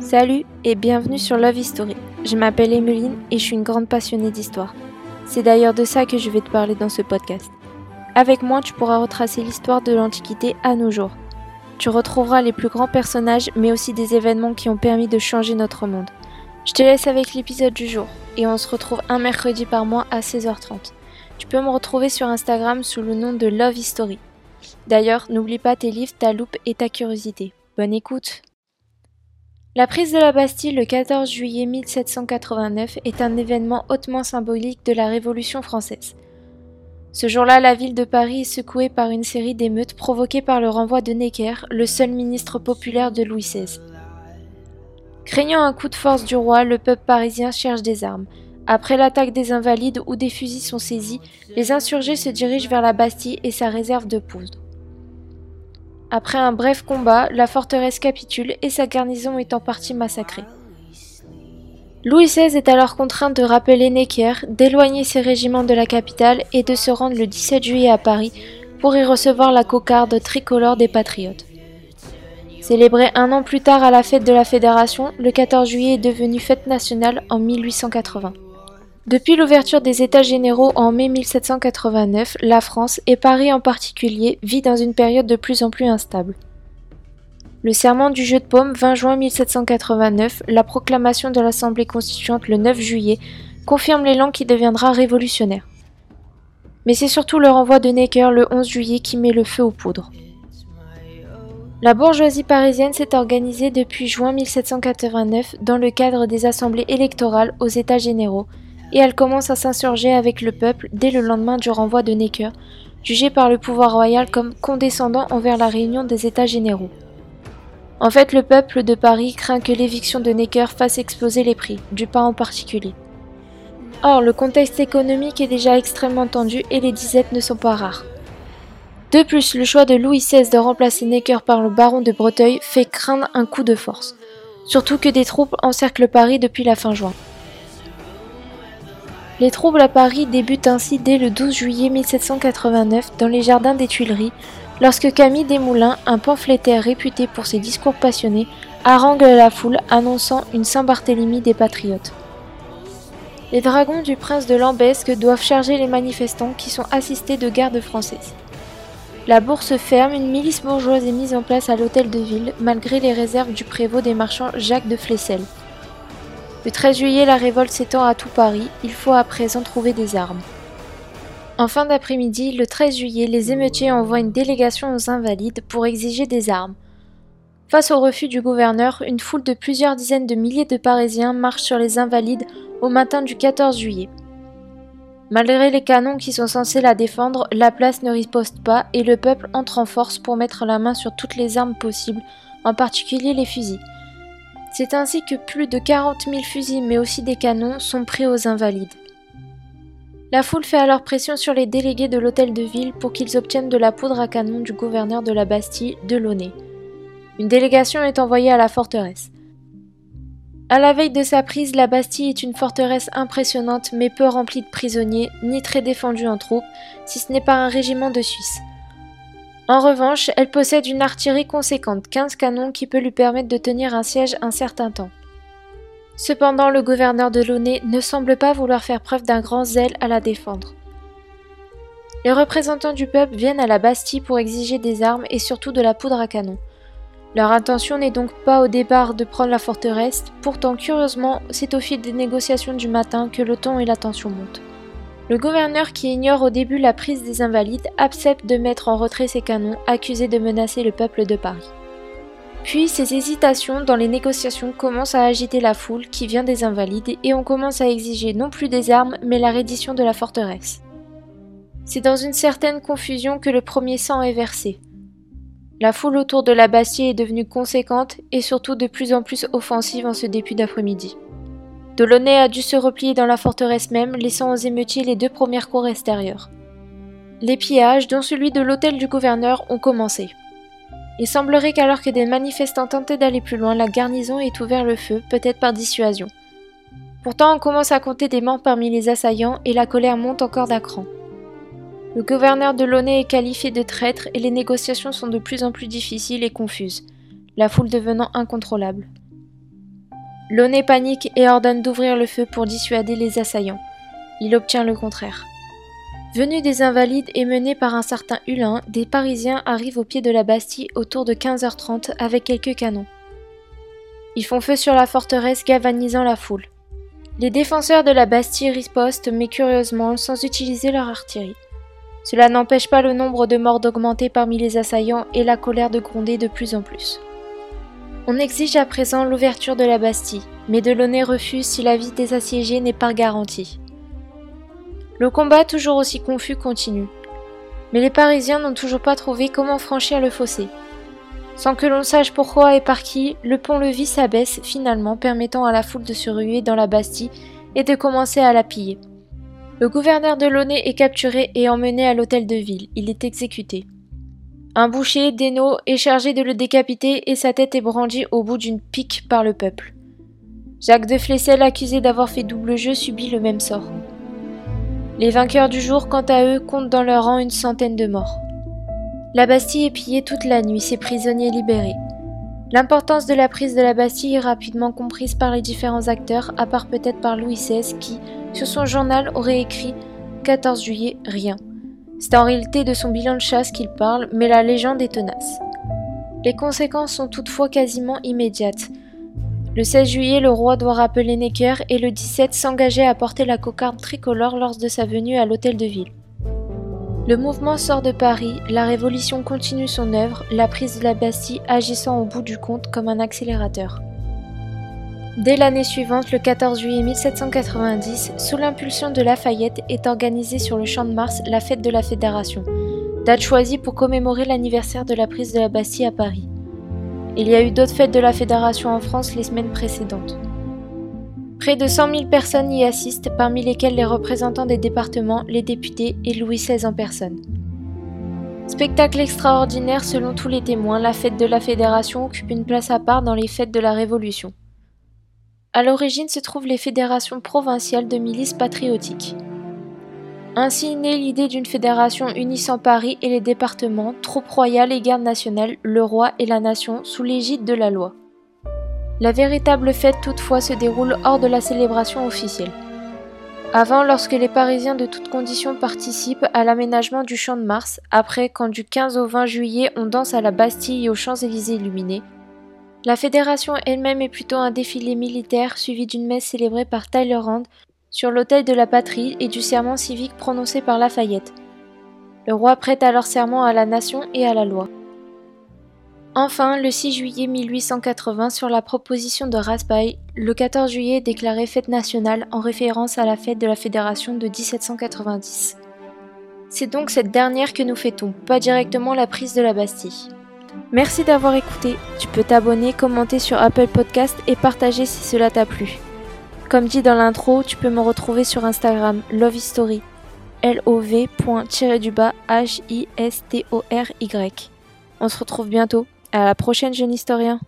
Salut et bienvenue sur Love History. Je m'appelle Emeline et je suis une grande passionnée d'histoire. C'est d'ailleurs de ça que je vais te parler dans ce podcast. Avec moi, tu pourras retracer l'histoire de l'Antiquité à nos jours. Tu retrouveras les plus grands personnages, mais aussi des événements qui ont permis de changer notre monde. Je te laisse avec l'épisode du jour, et on se retrouve un mercredi par mois à 16h30. Tu peux me retrouver sur Instagram sous le nom de Love History. D'ailleurs, n'oublie pas tes livres, ta loupe et ta curiosité. Bonne écoute La prise de la Bastille le 14 juillet 1789 est un événement hautement symbolique de la Révolution française. Ce jour-là, la ville de Paris est secouée par une série d'émeutes provoquées par le renvoi de Necker, le seul ministre populaire de Louis XVI. Craignant un coup de force du roi, le peuple parisien cherche des armes. Après l'attaque des Invalides où des fusils sont saisis, les insurgés se dirigent vers la Bastille et sa réserve de poudre. Après un bref combat, la forteresse capitule et sa garnison est en partie massacrée. Louis XVI est alors contraint de rappeler Necker, d'éloigner ses régiments de la capitale et de se rendre le 17 juillet à Paris pour y recevoir la cocarde tricolore des patriotes. Célébré un an plus tard à la fête de la Fédération, le 14 juillet est devenu fête nationale en 1880. Depuis l'ouverture des États généraux en mai 1789, la France, et Paris en particulier, vit dans une période de plus en plus instable. Le serment du jeu de paume 20 juin 1789, la proclamation de l'Assemblée constituante le 9 juillet, confirme l'élan qui deviendra révolutionnaire. Mais c'est surtout le renvoi de Necker le 11 juillet qui met le feu aux poudres. La bourgeoisie parisienne s'est organisée depuis juin 1789 dans le cadre des assemblées électorales aux États généraux, et elle commence à s'insurger avec le peuple dès le lendemain du renvoi de Necker, jugé par le pouvoir royal comme condescendant envers la réunion des États généraux. En fait, le peuple de Paris craint que l'éviction de Necker fasse exploser les prix, du pain en particulier. Or, le contexte économique est déjà extrêmement tendu et les disettes ne sont pas rares. De plus, le choix de Louis XVI de remplacer Necker par le baron de Breteuil fait craindre un coup de force, surtout que des troupes encerclent Paris depuis la fin juin. Les troubles à Paris débutent ainsi dès le 12 juillet 1789 dans les jardins des Tuileries, lorsque Camille Desmoulins, un pamphlétaire réputé pour ses discours passionnés, harangue la foule annonçant une Saint-Barthélemy des patriotes. Les dragons du prince de Lambesque doivent charger les manifestants qui sont assistés de gardes françaises. La bourse ferme, une milice bourgeoise est mise en place à l'hôtel de ville, malgré les réserves du prévôt des marchands Jacques de Flessel. Le 13 juillet, la révolte s'étend à tout Paris, il faut à présent trouver des armes. En fin d'après-midi, le 13 juillet, les émeutiers envoient une délégation aux Invalides pour exiger des armes. Face au refus du gouverneur, une foule de plusieurs dizaines de milliers de Parisiens marche sur les Invalides au matin du 14 juillet. Malgré les canons qui sont censés la défendre, la place ne riposte pas et le peuple entre en force pour mettre la main sur toutes les armes possibles, en particulier les fusils. C'est ainsi que plus de 40 000 fusils mais aussi des canons sont pris aux Invalides. La foule fait alors pression sur les délégués de l'hôtel de ville pour qu'ils obtiennent de la poudre à canon du gouverneur de la Bastille, Delaunay. Une délégation est envoyée à la forteresse. À la veille de sa prise, la Bastille est une forteresse impressionnante mais peu remplie de prisonniers, ni très défendue en troupes, si ce n'est par un régiment de Suisse. En revanche, elle possède une artillerie conséquente, 15 canons qui peut lui permettre de tenir un siège un certain temps. Cependant, le gouverneur de Launay ne semble pas vouloir faire preuve d'un grand zèle à la défendre. Les représentants du peuple viennent à la Bastille pour exiger des armes et surtout de la poudre à canon. Leur intention n'est donc pas au départ de prendre la forteresse, pourtant curieusement, c'est au fil des négociations du matin que le ton et la tension montent. Le gouverneur qui ignore au début la prise des invalides accepte de mettre en retrait ses canons accusés de menacer le peuple de Paris. Puis ces hésitations dans les négociations commencent à agiter la foule qui vient des invalides et on commence à exiger non plus des armes mais la reddition de la forteresse. C'est dans une certaine confusion que le premier sang est versé. La foule autour de la Bastille est devenue conséquente et surtout de plus en plus offensive en ce début d'après-midi. Delaunay a dû se replier dans la forteresse même, laissant aux émeutiers les deux premières cours extérieures. Les pillages, dont celui de l'hôtel du gouverneur, ont commencé. Il semblerait qu'alors que des manifestants tentaient d'aller plus loin, la garnison ait ouvert le feu, peut-être par dissuasion. Pourtant, on commence à compter des morts parmi les assaillants et la colère monte encore d'un cran. Le gouverneur de Launay est qualifié de traître et les négociations sont de plus en plus difficiles et confuses. la foule devenant incontrôlable. Launay panique et ordonne d'ouvrir le feu pour dissuader les assaillants. Il obtient le contraire. Venus des Invalides et menés par un certain Hulin, des Parisiens arrivent au pied de la Bastille autour de 15h30 avec quelques canons. Ils font feu sur la forteresse, galvanisant la foule. Les défenseurs de la Bastille ripostent, mais curieusement, sans utiliser leur artillerie. Cela n'empêche pas le nombre de morts d'augmenter parmi les assaillants et la colère de gronder de plus en plus. On exige à présent l'ouverture de la Bastille, mais Delaunay refuse si la vie des assiégés n'est pas garantie. Le combat, toujours aussi confus, continue. Mais les Parisiens n'ont toujours pas trouvé comment franchir le fossé. Sans que l'on sache pourquoi et par qui, le pont-levis s'abaisse finalement, permettant à la foule de se ruer dans la Bastille et de commencer à la piller. Le gouverneur de Launay est capturé et emmené à l'hôtel de ville. Il est exécuté. Un boucher, Dénaud, est chargé de le décapiter et sa tête est brandie au bout d'une pique par le peuple. Jacques de Flessel, accusé d'avoir fait double jeu, subit le même sort. Les vainqueurs du jour, quant à eux, comptent dans leur rang une centaine de morts. La Bastille est pillée toute la nuit, ses prisonniers libérés. L'importance de la prise de la Bastille est rapidement comprise par les différents acteurs, à part peut-être par Louis XVI qui, sur son journal, aurait écrit 14 juillet, rien. C'est en réalité de son bilan de chasse qu'il parle, mais la légende est tenace. Les conséquences sont toutefois quasiment immédiates. Le 16 juillet, le roi doit rappeler Necker et le 17 s'engager à porter la cocarde tricolore lors de sa venue à l'hôtel de ville. Le mouvement sort de Paris, la révolution continue son œuvre, la prise de la Bastille agissant au bout du compte comme un accélérateur. Dès l'année suivante, le 14 juillet 1790, sous l'impulsion de Lafayette, est organisée sur le champ de Mars la fête de la Fédération, date choisie pour commémorer l'anniversaire de la prise de la Bastille à Paris. Il y a eu d'autres fêtes de la Fédération en France les semaines précédentes. Près de 100 000 personnes y assistent, parmi lesquelles les représentants des départements, les députés et Louis XVI en personne. Spectacle extraordinaire selon tous les témoins, la fête de la Fédération occupe une place à part dans les fêtes de la Révolution. À l'origine se trouvent les fédérations provinciales de milices patriotiques. Ainsi naît l'idée d'une fédération unissant Paris et les départements, troupes royales et garde nationale, le roi et la nation, sous l'égide de la loi. La véritable fête toutefois se déroule hors de la célébration officielle. Avant, lorsque les Parisiens de toutes conditions participent à l'aménagement du Champ de Mars, après quand du 15 au 20 juillet on danse à la Bastille et aux Champs-Élysées illuminés, la fédération elle-même est plutôt un défilé militaire suivi d'une messe célébrée par Talleyrand sur l'autel de la patrie et du serment civique prononcé par Lafayette. Le roi prête alors serment à la nation et à la loi. Enfin, le 6 juillet 1880, sur la proposition de Raspail, le 14 juillet est déclaré fête nationale en référence à la fête de la Fédération de 1790. C'est donc cette dernière que nous fêtons, pas directement la prise de la Bastille. Merci d'avoir écouté. Tu peux t'abonner, commenter sur Apple Podcast et partager si cela t'a plu. Comme dit dans l'intro, tu peux me retrouver sur Instagram Love History. L-O-V.-H-I-S-T-O-R-Y. On se retrouve bientôt. À la prochaine, jeune historien.